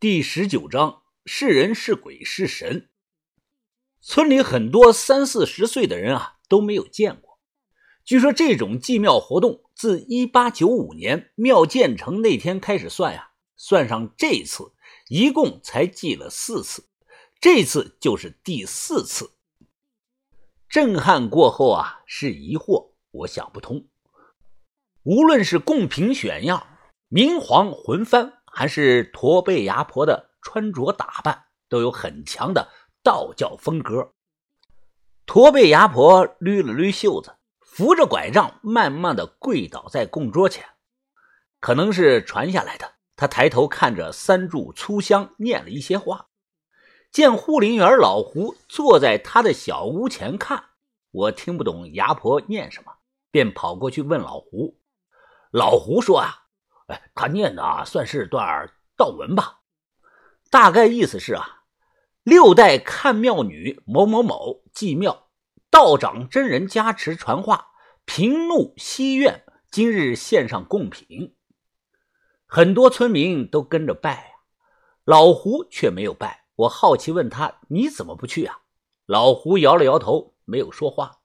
第十九章是人是鬼是神。村里很多三四十岁的人啊都没有见过。据说这种祭庙活动自一八九五年庙建成那天开始算呀，算上这次，一共才祭了四次，这次就是第四次。震撼过后啊，是疑惑，我想不通。无论是贡品选样、明黄魂幡。还是驼背牙婆的穿着打扮都有很强的道教风格。驼背牙婆捋了捋袖子，扶着拐杖，慢慢的跪倒在供桌前。可能是传下来的，他抬头看着三柱粗香，念了一些话。见护林员老胡坐在他的小屋前看，我听不懂牙婆念什么，便跑过去问老胡。老胡说啊。他念的啊算是段道文吧，大概意思是啊，六代看庙女某某某祭庙，道长真人加持传话，平怒息怨，今日献上贡品。很多村民都跟着拜啊，老胡却没有拜。我好奇问他：“你怎么不去啊？”老胡摇了摇头，没有说话。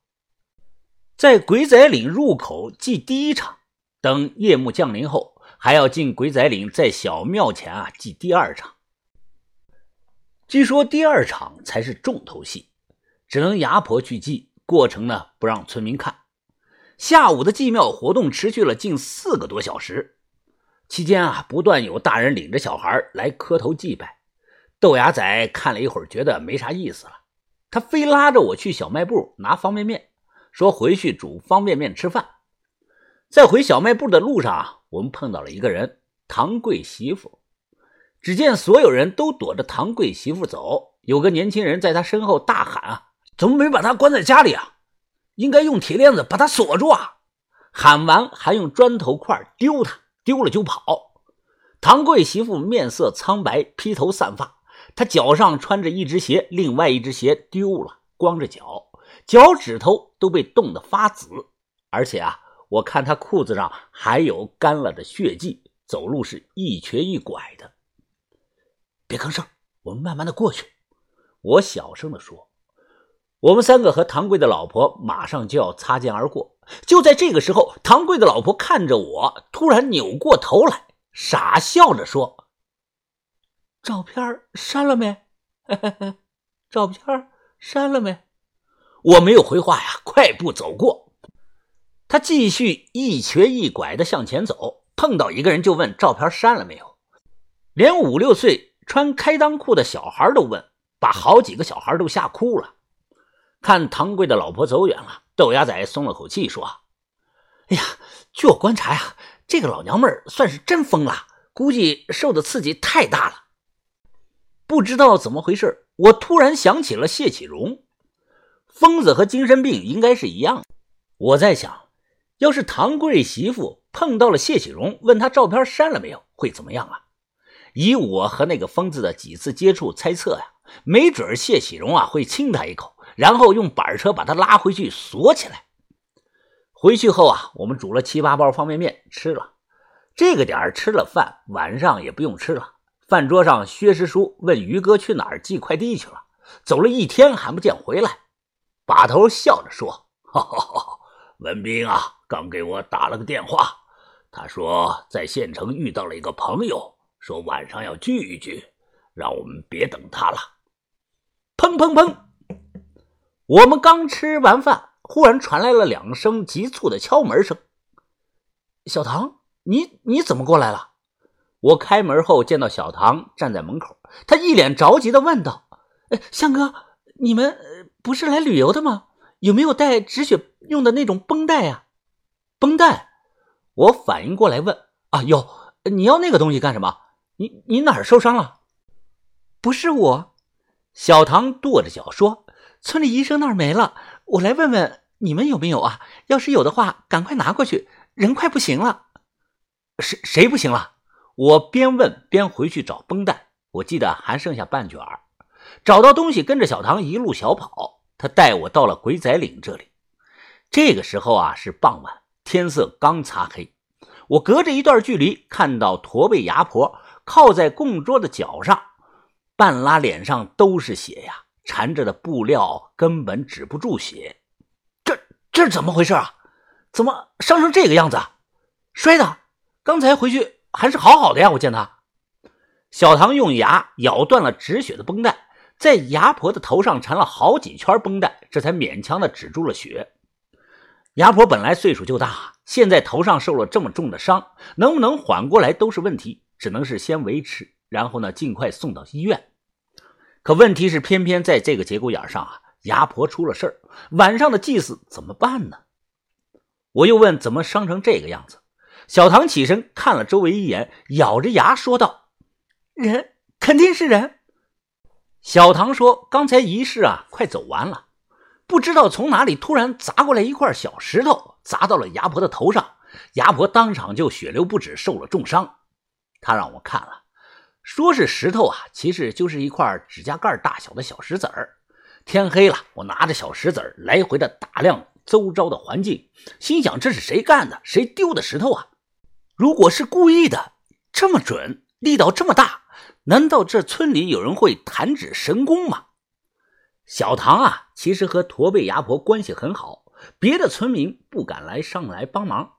在鬼仔岭入口祭第一场，等夜幕降临后。还要进鬼仔岭，在小庙前啊祭第二场。据说第二场才是重头戏，只能牙婆去祭，过程呢不让村民看。下午的祭庙活动持续了近四个多小时，期间啊不断有大人领着小孩来磕头祭拜。豆芽仔看了一会儿，觉得没啥意思了，他非拉着我去小卖部拿方便面，说回去煮方便面吃饭。在回小卖部的路上啊，我们碰到了一个人，唐贵媳妇。只见所有人都躲着唐贵媳妇走，有个年轻人在他身后大喊：“啊，怎么没把他关在家里啊？应该用铁链子把他锁住啊！”喊完还用砖头块丢他，丢了就跑。唐贵媳妇面色苍白，披头散发，她脚上穿着一只鞋，另外一只鞋丢了，光着脚，脚趾头都被冻得发紫，而且啊。我看他裤子上还有干了的血迹，走路是一瘸一拐的。别吭声，我们慢慢的过去。我小声的说。我们三个和唐贵的老婆马上就要擦肩而过，就在这个时候，唐贵的老婆看着我，突然扭过头来，傻笑着说：“照片删了没？照片删了没？”我没有回话呀，快步走过。他继续一瘸一拐的向前走，碰到一个人就问：“照片删了没有？”连五六岁穿开裆裤的小孩都问，把好几个小孩都吓哭了。看唐贵的老婆走远了，豆芽仔松了口气说：“哎呀，据我观察呀，这个老娘们儿算是真疯了，估计受的刺激太大了。”不知道怎么回事，我突然想起了谢启荣，疯子和精神病应该是一样。我在想。要是唐贵媳妇碰到了谢启荣，问他照片删了没有，会怎么样啊？以我和那个疯子的几次接触猜测呀，没准谢启荣啊会亲他一口，然后用板车把他拉回去锁起来。回去后啊，我们煮了七八包方便面吃了。这个点吃了饭，晚上也不用吃了。饭桌上，薛师叔问于哥去哪儿寄快递去了，走了一天还不见回来。把头笑着说：“ 哈哈哈，文斌啊。”刚给我打了个电话，他说在县城遇到了一个朋友，说晚上要聚一聚，让我们别等他了。砰砰砰！我们刚吃完饭，忽然传来了两声急促的敲门声。小唐，你你怎么过来了？我开门后见到小唐站在门口，他一脸着急的问道：“哎，向哥，你们不是来旅游的吗？有没有带止血用的那种绷带呀？”绷带，我反应过来问：“啊，有，你要那个东西干什么？你你哪儿受伤了？”不是我，小唐跺着脚说：“村里医生那儿没了，我来问问你们有没有啊？要是有的话，赶快拿过去，人快不行了。”谁谁不行了？我边问边回去找绷带，我记得还剩下半卷儿。找到东西，跟着小唐一路小跑，他带我到了鬼仔岭这里。这个时候啊，是傍晚。天色刚擦黑，我隔着一段距离看到驼背牙婆靠在供桌的脚上，半拉脸上都是血呀，缠着的布料根本止不住血。这这怎么回事啊？怎么伤成这个样子？摔的？刚才回去还是好好的呀，我见他。小唐用牙咬断了止血的绷带，在牙婆的头上缠了好几圈绷带，这才勉强的止住了血。牙婆本来岁数就大，现在头上受了这么重的伤，能不能缓过来都是问题，只能是先维持，然后呢尽快送到医院。可问题是，偏偏在这个节骨眼上啊，牙婆出了事儿，晚上的祭祀怎么办呢？我又问怎么伤成这个样子。小唐起身看了周围一眼，咬着牙说道。人肯定是人。小唐说：“刚才仪式啊，快走完了，不知道从哪里突然砸过来一块小石头，砸到了牙婆的头上，牙婆当场就血流不止，受了重伤。他让我看了，说是石头啊，其实就是一块指甲盖大小的小石子儿。天黑了，我拿着小石子儿来回的打量周遭的环境，心想这是谁干的？谁丢的石头啊？如果是故意的，这么准，力道这么大。”难道这村里有人会弹指神功吗？小唐啊，其实和驼背牙婆关系很好，别的村民不敢来上来帮忙，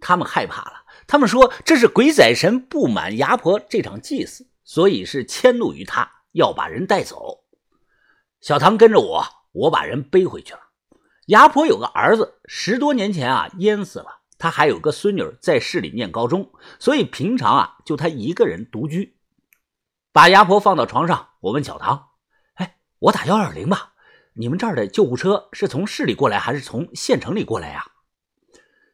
他们害怕了。他们说这是鬼仔神不满牙婆这场祭祀，所以是迁怒于他，要把人带走。小唐跟着我，我把人背回去了。牙婆有个儿子，十多年前啊淹死了，他还有个孙女在市里念高中，所以平常啊就他一个人独居。把牙婆放到床上，我问小唐：“，我打幺二零吧。你们这儿的救护车是从市里过来，还是从县城里过来呀？”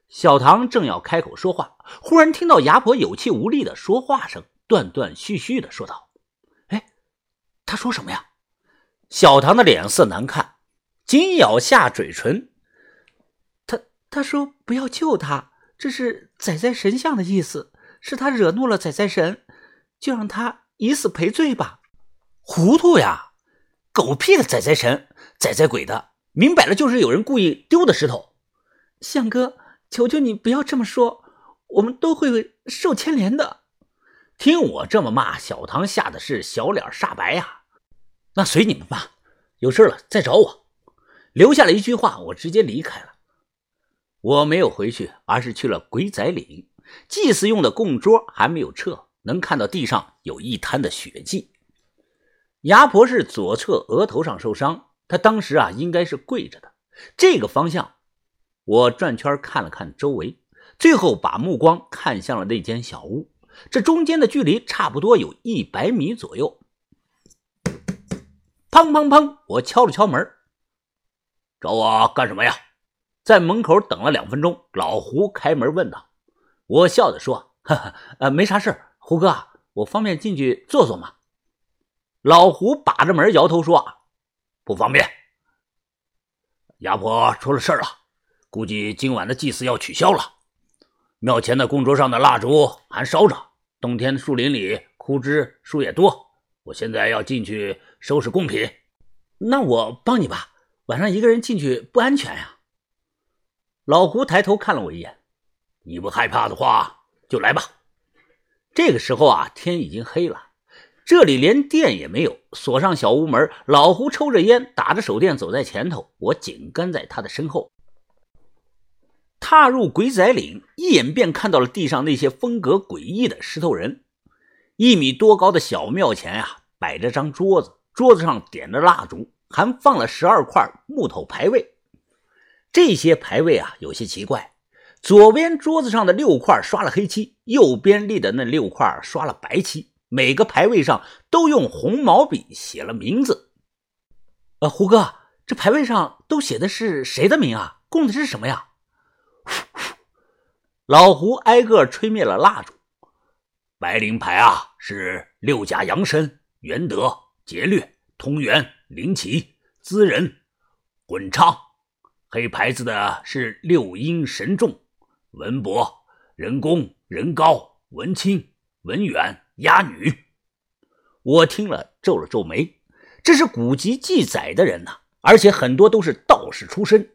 小唐正要开口说话，忽然听到牙婆有气无力的说话声，断断续续的说道：“哎，他说什么呀？”小唐的脸色难看，紧咬下嘴唇。他他说：“不要救他，这是仔仔神像的意思，是他惹怒了仔仔神，就让他。”以死赔罪吧，糊涂呀！狗屁的宰宰神，宰宰鬼的，明摆了就是有人故意丢的石头。相哥，求求你不要这么说，我们都会受牵连的。听我这么骂，小唐吓得是小脸煞白呀。那随你们吧，有事了再找我。留下了一句话，我直接离开了。我没有回去，而是去了鬼仔岭，祭祀用的供桌还没有撤。能看到地上有一滩的血迹，牙婆是左侧额头上受伤，她当时啊应该是跪着的。这个方向，我转圈看了看周围，最后把目光看向了那间小屋，这中间的距离差不多有一百米左右。砰砰砰！我敲了敲门，找我干什么呀？在门口等了两分钟，老胡开门问道。我笑着说：“哈哈，呃，没啥事胡哥，我方便进去坐坐吗？老胡把着门摇头说：“不方便。牙婆出了事了，估计今晚的祭祀要取消了。庙前的供桌上的蜡烛还烧着，冬天树林里枯枝树叶多，我现在要进去收拾贡品。那我帮你吧，晚上一个人进去不安全呀。”老胡抬头看了我一眼：“你不害怕的话，就来吧。”这个时候啊，天已经黑了，这里连电也没有。锁上小屋门，老胡抽着烟，打着手电走在前头，我紧跟在他的身后。踏入鬼仔岭，一眼便看到了地上那些风格诡异的石头人。一米多高的小庙前啊，摆着张桌子，桌子上点着蜡烛，还放了十二块木头牌位。这些牌位啊，有些奇怪。左边桌子上的六块刷了黑漆，右边立的那六块刷了白漆。每个牌位上都用红毛笔写了名字。呃，胡哥，这牌位上都写的是谁的名啊？供的是什么呀？老胡挨个吹灭了蜡烛。白灵牌啊，是六甲阳神元德、劫掠、通元、灵奇、资仁、滚昌。黑牌子的是六阴神众。文博、人工、人高、文清、文远、鸦女，我听了皱了皱眉。这是古籍记载的人呐，而且很多都是道士出身。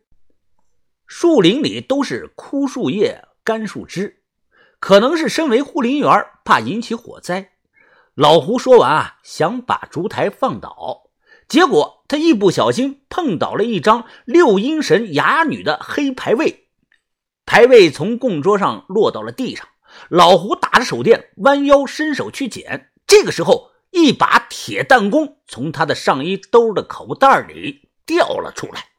树林里都是枯树叶、干树枝，可能是身为护林员，怕引起火灾。老胡说完啊，想把烛台放倒，结果他一不小心碰倒了一张六阴神哑女的黑牌位，牌位从供桌上落到了地上。老胡打着手电，弯腰伸手去捡，这个时候，一把铁弹弓从他的上衣兜的口袋里掉了出来。